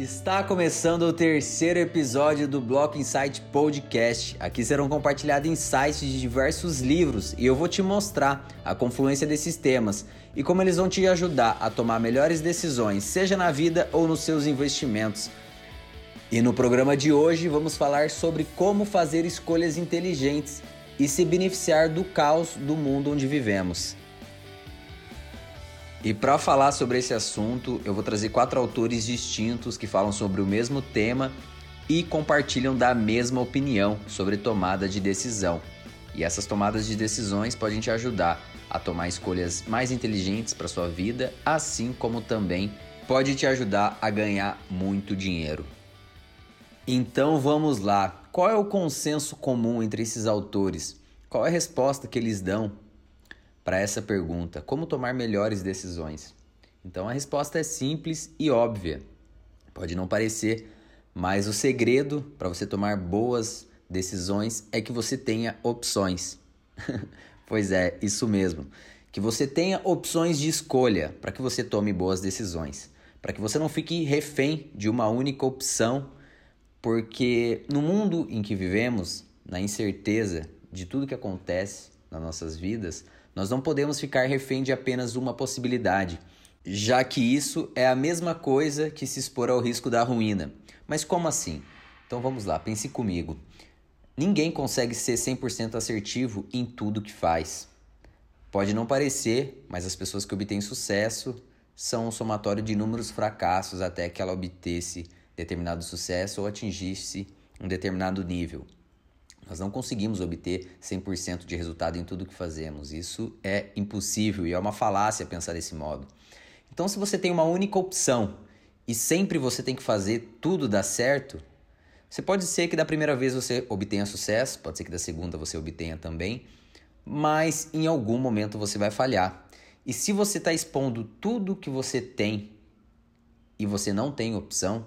Está começando o terceiro episódio do Bloco Insight Podcast. Aqui serão compartilhados insights de diversos livros e eu vou te mostrar a confluência desses temas e como eles vão te ajudar a tomar melhores decisões, seja na vida ou nos seus investimentos. E no programa de hoje vamos falar sobre como fazer escolhas inteligentes e se beneficiar do caos do mundo onde vivemos. E para falar sobre esse assunto, eu vou trazer quatro autores distintos que falam sobre o mesmo tema e compartilham da mesma opinião sobre tomada de decisão. E essas tomadas de decisões podem te ajudar a tomar escolhas mais inteligentes para sua vida, assim como também pode te ajudar a ganhar muito dinheiro. Então vamos lá. Qual é o consenso comum entre esses autores? Qual é a resposta que eles dão para essa pergunta: como tomar melhores decisões? Então a resposta é simples e óbvia. Pode não parecer, mas o segredo para você tomar boas decisões é que você tenha opções. pois é, isso mesmo. Que você tenha opções de escolha para que você tome boas decisões. Para que você não fique refém de uma única opção, porque no mundo em que vivemos, na incerteza de tudo que acontece nas nossas vidas, nós não podemos ficar refém de apenas uma possibilidade, já que isso é a mesma coisa que se expor ao risco da ruína. Mas como assim? Então vamos lá, pense comigo. Ninguém consegue ser 100% assertivo em tudo que faz. Pode não parecer, mas as pessoas que obtêm sucesso são um somatório de inúmeros fracassos até que ela obtesse determinado sucesso ou atingisse um determinado nível. Nós não conseguimos obter 100% de resultado em tudo que fazemos. Isso é impossível e é uma falácia pensar desse modo. Então, se você tem uma única opção e sempre você tem que fazer tudo dar certo, você pode ser que da primeira vez você obtenha sucesso, pode ser que da segunda você obtenha também, mas em algum momento você vai falhar. E se você está expondo tudo que você tem e você não tem opção,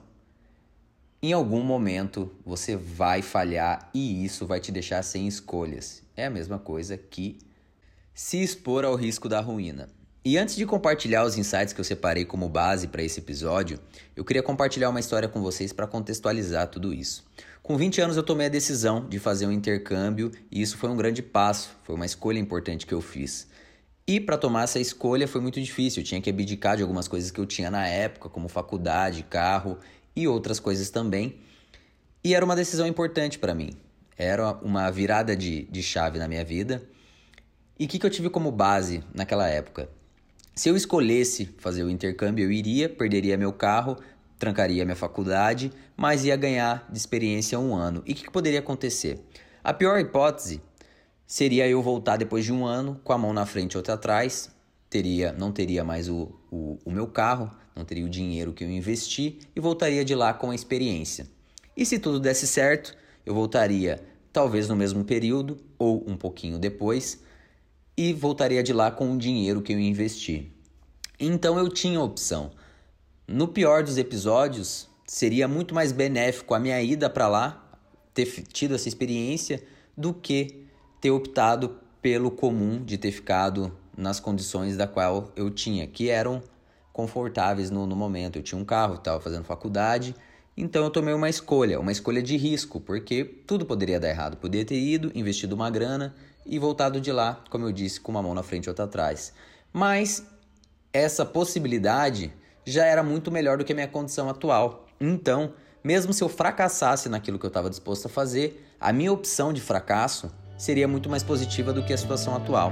em algum momento você vai falhar e isso vai te deixar sem escolhas. É a mesma coisa que se expor ao risco da ruína. E antes de compartilhar os insights que eu separei como base para esse episódio, eu queria compartilhar uma história com vocês para contextualizar tudo isso. Com 20 anos eu tomei a decisão de fazer um intercâmbio e isso foi um grande passo, foi uma escolha importante que eu fiz. E para tomar essa escolha foi muito difícil, eu tinha que abdicar de algumas coisas que eu tinha na época, como faculdade, carro e outras coisas também. E era uma decisão importante para mim. Era uma virada de, de chave na minha vida. E o que, que eu tive como base naquela época? Se eu escolhesse fazer o intercâmbio, eu iria, perderia meu carro, trancaria minha faculdade, mas ia ganhar de experiência um ano. E o que, que poderia acontecer? A pior hipótese seria eu voltar depois de um ano com a mão na frente e outra atrás, teria, não teria mais o, o, o meu carro, não teria o dinheiro que eu investi e voltaria de lá com a experiência. E se tudo desse certo, eu voltaria talvez no mesmo período ou um pouquinho depois e voltaria de lá com o dinheiro que eu investi. Então eu tinha opção. No pior dos episódios, seria muito mais benéfico a minha ida para lá, ter tido essa experiência, do que ter optado pelo comum de ter ficado nas condições da qual eu tinha, que eram confortáveis no, no momento. Eu tinha um carro, estava fazendo faculdade, então eu tomei uma escolha, uma escolha de risco, porque tudo poderia dar errado. Poderia ter ido, investido uma grana e voltado de lá, como eu disse, com uma mão na frente e outra atrás. Mas essa possibilidade já era muito melhor do que a minha condição atual. Então, mesmo se eu fracassasse naquilo que eu estava disposto a fazer, a minha opção de fracasso seria muito mais positiva do que a situação atual.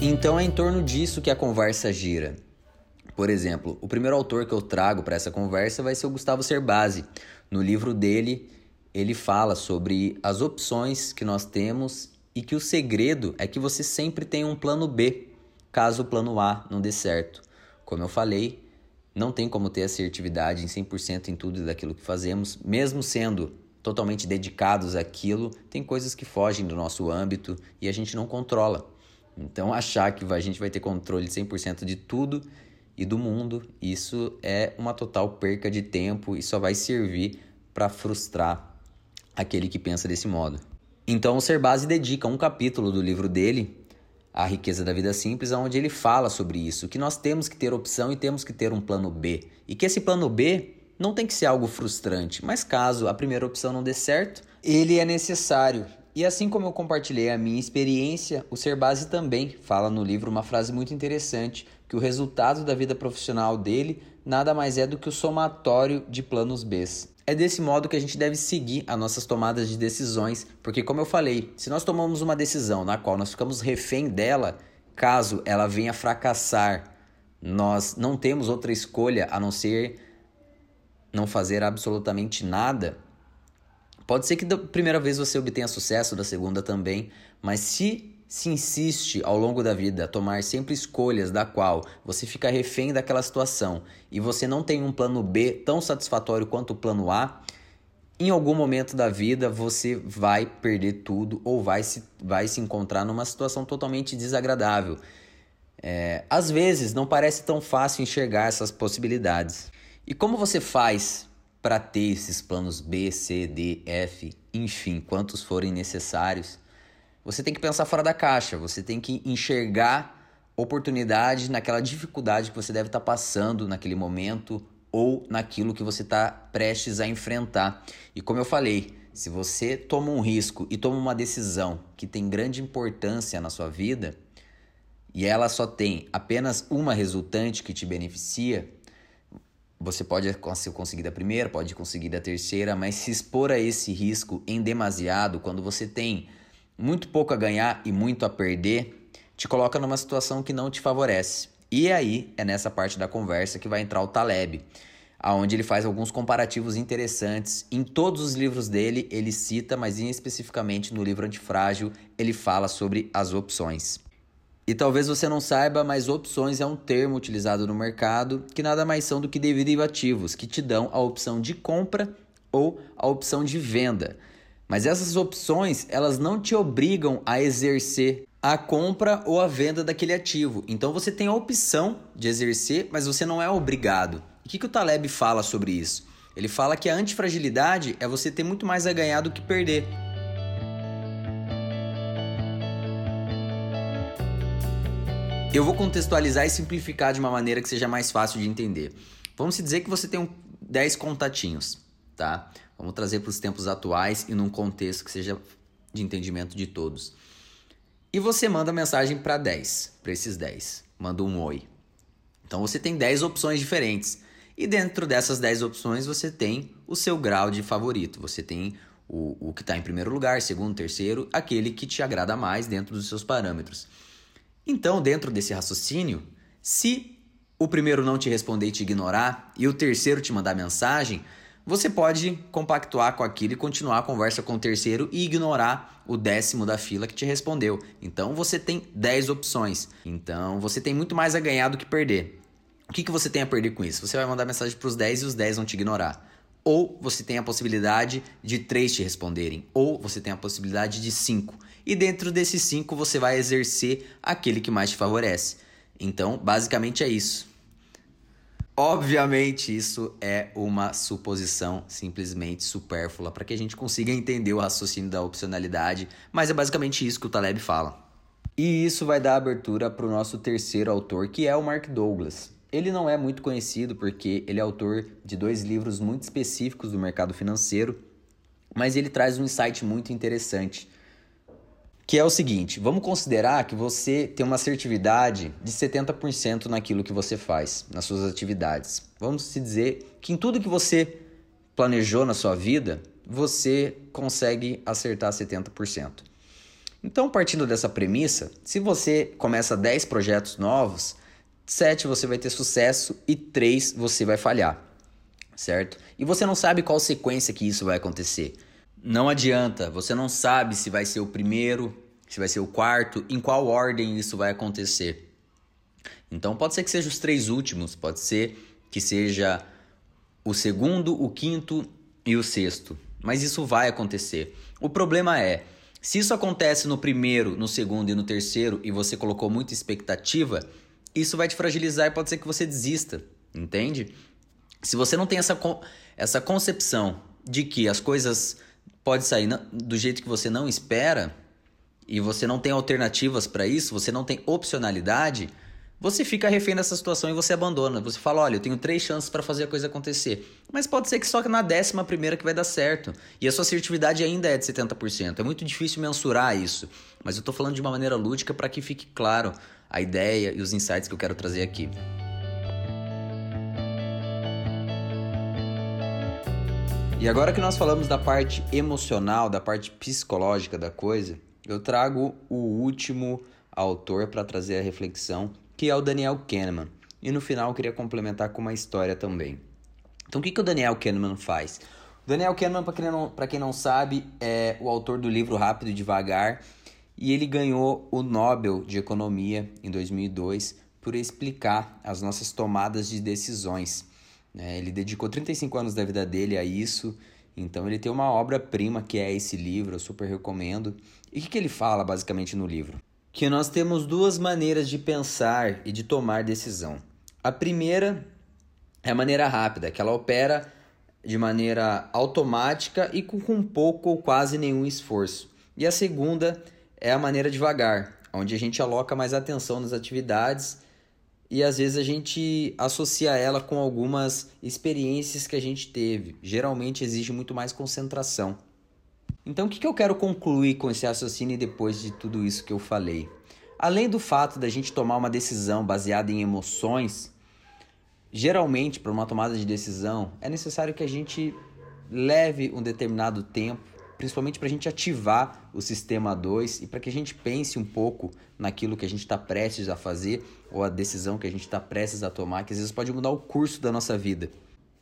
Então é em torno disso que a conversa gira. Por exemplo, o primeiro autor que eu trago para essa conversa vai ser o Gustavo Cerbasi. No livro dele, ele fala sobre as opções que nós temos e que o segredo é que você sempre tem um plano B, caso o plano A não dê certo. Como eu falei, não tem como ter assertividade em 100% em tudo daquilo que fazemos, mesmo sendo totalmente dedicados àquilo, tem coisas que fogem do nosso âmbito e a gente não controla. Então, achar que a gente vai ter controle 100% de tudo e do mundo, isso é uma total perca de tempo e só vai servir para frustrar aquele que pensa desse modo. Então, o Serbasi dedica um capítulo do livro dele A Riqueza da Vida Simples, onde ele fala sobre isso, que nós temos que ter opção e temos que ter um plano B. E que esse plano B não tem que ser algo frustrante, mas caso a primeira opção não dê certo, ele é necessário. E assim como eu compartilhei a minha experiência, o Ser Base também fala no livro uma frase muito interessante, que o resultado da vida profissional dele nada mais é do que o somatório de planos B. É desse modo que a gente deve seguir as nossas tomadas de decisões, porque como eu falei, se nós tomamos uma decisão na qual nós ficamos refém dela, caso ela venha fracassar, nós não temos outra escolha a não ser não fazer absolutamente nada, pode ser que da primeira vez você obtenha sucesso, da segunda também, mas se se insiste ao longo da vida a tomar sempre escolhas da qual você fica refém daquela situação e você não tem um plano B tão satisfatório quanto o plano A, em algum momento da vida você vai perder tudo ou vai se, vai se encontrar numa situação totalmente desagradável. É, às vezes não parece tão fácil enxergar essas possibilidades. E como você faz para ter esses planos B, C, D, F, enfim, quantos forem necessários? Você tem que pensar fora da caixa, você tem que enxergar oportunidade naquela dificuldade que você deve estar tá passando naquele momento ou naquilo que você está prestes a enfrentar. E como eu falei, se você toma um risco e toma uma decisão que tem grande importância na sua vida e ela só tem apenas uma resultante que te beneficia, você pode conseguir da primeira, pode conseguir da terceira, mas se expor a esse risco em demasiado, quando você tem muito pouco a ganhar e muito a perder, te coloca numa situação que não te favorece. E aí é nessa parte da conversa que vai entrar o Taleb, aonde ele faz alguns comparativos interessantes. Em todos os livros dele, ele cita, mas especificamente no livro Antifrágil, ele fala sobre as opções. E talvez você não saiba, mas opções é um termo utilizado no mercado que nada mais são do que derivativos que te dão a opção de compra ou a opção de venda. Mas essas opções, elas não te obrigam a exercer a compra ou a venda daquele ativo. Então você tem a opção de exercer, mas você não é obrigado. O que, que o Taleb fala sobre isso? Ele fala que a antifragilidade é você ter muito mais a ganhar do que perder. Eu vou contextualizar e simplificar de uma maneira que seja mais fácil de entender. Vamos dizer que você tem um 10 contatinhos, tá? Vamos trazer para os tempos atuais e num contexto que seja de entendimento de todos. E você manda mensagem para 10, para esses 10. Manda um oi. Então você tem 10 opções diferentes. E dentro dessas 10 opções você tem o seu grau de favorito. Você tem o, o que está em primeiro lugar, segundo, terceiro, aquele que te agrada mais dentro dos seus parâmetros. Então, dentro desse raciocínio, se o primeiro não te responder e te ignorar, e o terceiro te mandar mensagem, você pode compactuar com aquilo e continuar a conversa com o terceiro e ignorar o décimo da fila que te respondeu. Então você tem 10 opções. Então você tem muito mais a ganhar do que perder. O que, que você tem a perder com isso? Você vai mandar mensagem para os 10 e os 10 vão te ignorar. Ou você tem a possibilidade de 3 te responderem. Ou você tem a possibilidade de 5 e dentro desses cinco você vai exercer aquele que mais te favorece. Então, basicamente é isso. Obviamente, isso é uma suposição simplesmente supérflua para que a gente consiga entender o raciocínio da opcionalidade, mas é basicamente isso que o Taleb fala. E isso vai dar abertura para o nosso terceiro autor, que é o Mark Douglas. Ele não é muito conhecido porque ele é autor de dois livros muito específicos do mercado financeiro, mas ele traz um insight muito interessante que é o seguinte: vamos considerar que você tem uma assertividade de 70% naquilo que você faz, nas suas atividades. Vamos se dizer que em tudo que você planejou na sua vida, você consegue acertar 70%. Então, partindo dessa premissa, se você começa 10 projetos novos, 7 você vai ter sucesso e 3 você vai falhar, certo? E você não sabe qual sequência que isso vai acontecer. Não adianta, você não sabe se vai ser o primeiro, se vai ser o quarto, em qual ordem isso vai acontecer. Então pode ser que seja os três últimos, pode ser que seja o segundo, o quinto e o sexto. Mas isso vai acontecer. O problema é, se isso acontece no primeiro, no segundo e no terceiro e você colocou muita expectativa, isso vai te fragilizar e pode ser que você desista, entende? Se você não tem essa, essa concepção de que as coisas pode sair do jeito que você não espera, e você não tem alternativas para isso, você não tem opcionalidade, você fica refém dessa situação e você abandona. Você fala: olha, eu tenho três chances para fazer a coisa acontecer. Mas pode ser que só na décima primeira que vai dar certo. E a sua assertividade ainda é de 70%. É muito difícil mensurar isso. Mas eu estou falando de uma maneira lúdica para que fique claro a ideia e os insights que eu quero trazer aqui. E agora que nós falamos da parte emocional, da parte psicológica da coisa, eu trago o último autor para trazer a reflexão, que é o Daniel Kahneman. E no final eu queria complementar com uma história também. Então o que, que o Daniel Kahneman faz? O Daniel Kahneman, para quem, não, quem não sabe, é o autor do livro Rápido e Devagar e ele ganhou o Nobel de Economia em 2002 por explicar as nossas tomadas de decisões. Né? Ele dedicou 35 anos da vida dele a isso, então ele tem uma obra-prima que é esse livro, eu super recomendo. E o que, que ele fala basicamente no livro? Que nós temos duas maneiras de pensar e de tomar decisão. A primeira é a maneira rápida, que ela opera de maneira automática e com, com pouco ou quase nenhum esforço. E a segunda é a maneira devagar, onde a gente aloca mais atenção nas atividades e às vezes a gente associa ela com algumas experiências que a gente teve. Geralmente exige muito mais concentração. Então, o que eu quero concluir com esse raciocínio depois de tudo isso que eu falei? Além do fato da gente tomar uma decisão baseada em emoções, geralmente para uma tomada de decisão é necessário que a gente leve um determinado tempo principalmente para a gente ativar o sistema 2 e para que a gente pense um pouco naquilo que a gente está prestes a fazer ou a decisão que a gente está prestes a tomar, que às vezes pode mudar o curso da nossa vida.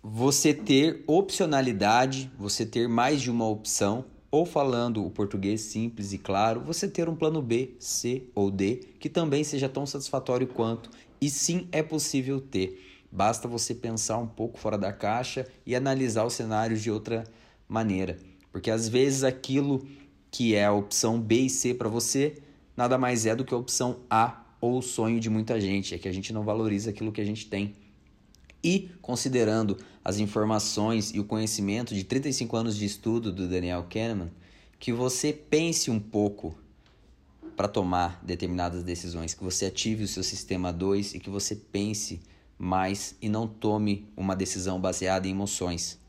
Você ter opcionalidade, você ter mais de uma opção, ou falando o português simples e claro, você ter um plano B, C ou D que também seja tão satisfatório quanto, e sim é possível ter. Basta você pensar um pouco fora da caixa e analisar os cenários de outra maneira. Porque às vezes aquilo que é a opção B e C para você nada mais é do que a opção A ou o sonho de muita gente, é que a gente não valoriza aquilo que a gente tem. E considerando as informações e o conhecimento de 35 anos de estudo do Daniel Kahneman, que você pense um pouco para tomar determinadas decisões, que você ative o seu sistema 2 e que você pense mais e não tome uma decisão baseada em emoções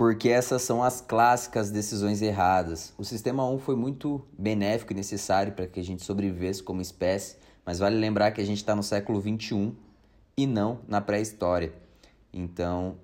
porque essas são as clássicas decisões erradas. O sistema 1 foi muito benéfico e necessário para que a gente sobrevivesse como espécie, mas vale lembrar que a gente está no século 21 e não na pré-história. Então,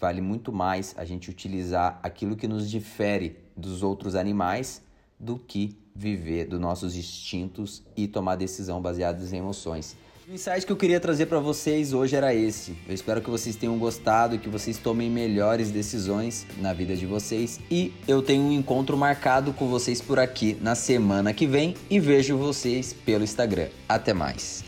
vale muito mais a gente utilizar aquilo que nos difere dos outros animais do que viver dos nossos instintos e tomar decisão baseadas em emoções. O insight que eu queria trazer para vocês hoje era esse. Eu espero que vocês tenham gostado e que vocês tomem melhores decisões na vida de vocês. E eu tenho um encontro marcado com vocês por aqui na semana que vem e vejo vocês pelo Instagram. Até mais.